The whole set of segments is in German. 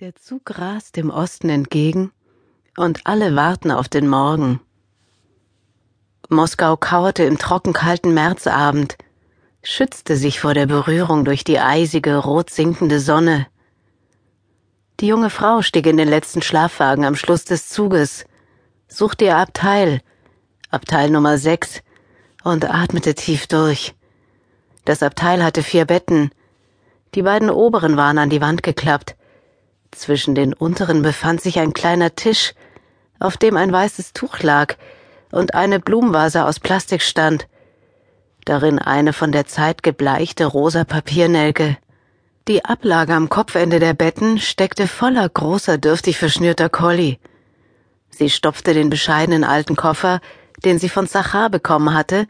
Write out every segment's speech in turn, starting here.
Der Zug rast dem Osten entgegen und alle warten auf den Morgen. Moskau kauerte im trockenkalten Märzabend, schützte sich vor der Berührung durch die eisige, rot sinkende Sonne. Die junge Frau stieg in den letzten Schlafwagen am Schluss des Zuges, suchte ihr Abteil, Abteil Nummer sechs, und atmete tief durch. Das Abteil hatte vier Betten. Die beiden oberen waren an die Wand geklappt, zwischen den unteren befand sich ein kleiner Tisch, auf dem ein weißes Tuch lag und eine Blumenvase aus Plastik stand, darin eine von der Zeit gebleichte rosa Papiernelke. Die Ablage am Kopfende der Betten steckte voller großer, dürftig verschnürter Colli. Sie stopfte den bescheidenen alten Koffer, den sie von Zachar bekommen hatte,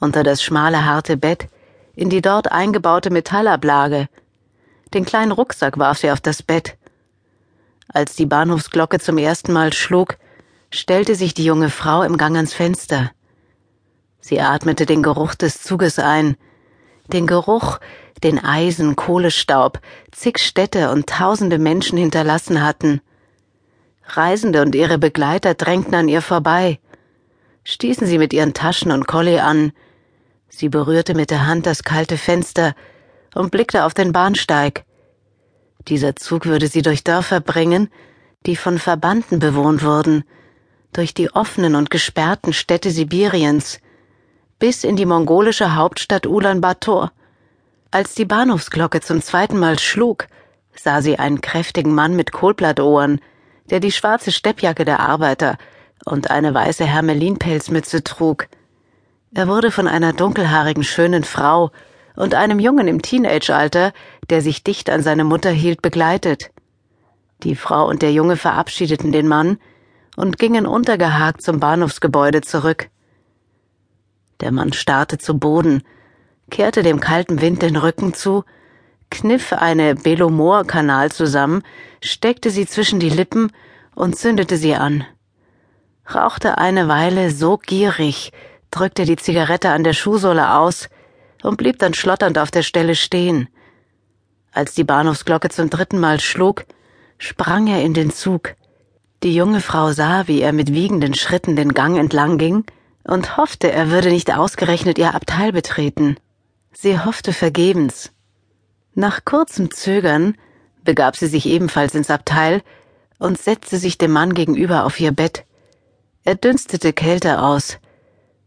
unter das schmale, harte Bett, in die dort eingebaute Metallablage. Den kleinen Rucksack warf sie auf das Bett. Als die Bahnhofsglocke zum ersten Mal schlug, stellte sich die junge Frau im Gang ans Fenster. Sie atmete den Geruch des Zuges ein, den Geruch, den Eisen, Kohlestaub, zig Städte und tausende Menschen hinterlassen hatten. Reisende und ihre Begleiter drängten an ihr vorbei, stießen sie mit ihren Taschen und Colli an. Sie berührte mit der Hand das kalte Fenster und blickte auf den Bahnsteig. Dieser Zug würde sie durch Dörfer bringen, die von Verbanden bewohnt wurden, durch die offenen und gesperrten Städte Sibiriens, bis in die mongolische Hauptstadt Ulaanbaatar. Als die Bahnhofsglocke zum zweiten Mal schlug, sah sie einen kräftigen Mann mit Kohlblattohren, der die schwarze Steppjacke der Arbeiter und eine weiße Hermelinpelzmütze trug. Er wurde von einer dunkelhaarigen schönen Frau und einem Jungen im Teenageralter, der sich dicht an seine Mutter hielt, begleitet. Die Frau und der Junge verabschiedeten den Mann und gingen untergehakt zum Bahnhofsgebäude zurück. Der Mann starrte zu Boden, kehrte dem kalten Wind den Rücken zu, kniff eine Belomor-Kanal zusammen, steckte sie zwischen die Lippen und zündete sie an. Rauchte eine Weile so gierig, drückte die Zigarette an der Schuhsohle aus, und blieb dann schlotternd auf der Stelle stehen. Als die Bahnhofsglocke zum dritten Mal schlug, sprang er in den Zug. Die junge Frau sah, wie er mit wiegenden Schritten den Gang entlang ging und hoffte, er würde nicht ausgerechnet ihr Abteil betreten. Sie hoffte vergebens. Nach kurzem Zögern begab sie sich ebenfalls ins Abteil und setzte sich dem Mann gegenüber auf ihr Bett. Er dünstete Kälte aus.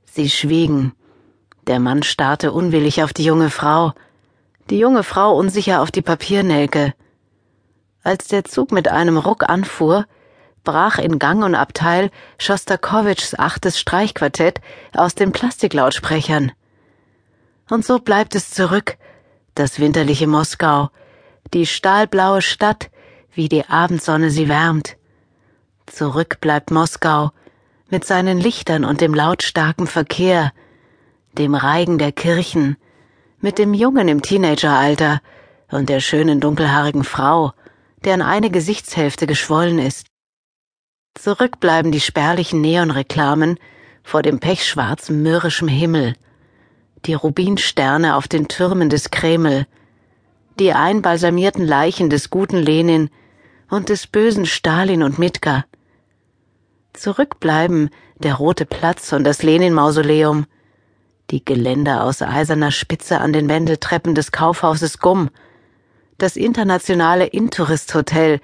Sie schwiegen. Der Mann starrte unwillig auf die junge Frau, die junge Frau unsicher auf die Papiernelke. Als der Zug mit einem Ruck anfuhr, brach in Gang und Abteil Schostakowitschs achtes Streichquartett aus den Plastiklautsprechern. Und so bleibt es zurück, das winterliche Moskau, die stahlblaue Stadt, wie die Abendsonne sie wärmt. Zurück bleibt Moskau mit seinen Lichtern und dem lautstarken Verkehr, dem Reigen der Kirchen, mit dem Jungen im Teenageralter und der schönen dunkelhaarigen Frau, deren eine Gesichtshälfte geschwollen ist. Zurück bleiben die spärlichen Neonreklamen vor dem pechschwarzen mürrischen Himmel, die Rubinsterne auf den Türmen des Kreml, die einbalsamierten Leichen des guten Lenin und des bösen Stalin und Mitka. Zurückbleiben der Rote Platz und das Lenin-Mausoleum, die Geländer aus eiserner Spitze an den Wendeltreppen des Kaufhauses Gumm, das internationale Intourist Hotel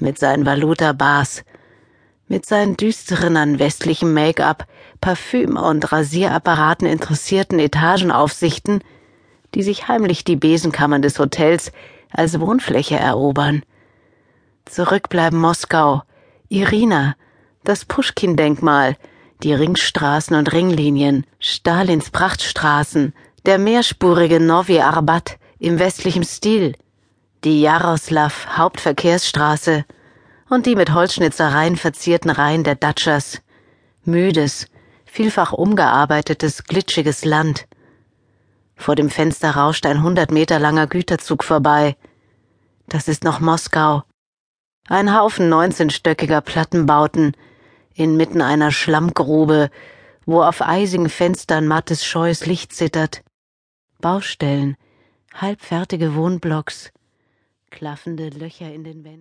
mit seinen Valuta-Bars, mit seinen düsteren an westlichem Make-up, Parfüm und Rasierapparaten interessierten Etagenaufsichten, die sich heimlich die Besenkammern des Hotels als Wohnfläche erobern. Zurückbleiben Moskau, Irina, das Puschkin-Denkmal, die Ringstraßen und Ringlinien, Stalins Prachtstraßen, der mehrspurige Novi Arbat im westlichen Stil, die Jaroslav Hauptverkehrsstraße und die mit Holzschnitzereien verzierten Reihen der Datschas, müdes, vielfach umgearbeitetes, glitschiges Land. Vor dem Fenster rauscht ein hundert Meter langer Güterzug vorbei. Das ist noch Moskau. Ein Haufen neunzehnstöckiger Plattenbauten, inmitten einer Schlammgrube, wo auf eisigen Fenstern mattes scheues Licht zittert. Baustellen, halbfertige Wohnblocks, klaffende Löcher in den Wänden.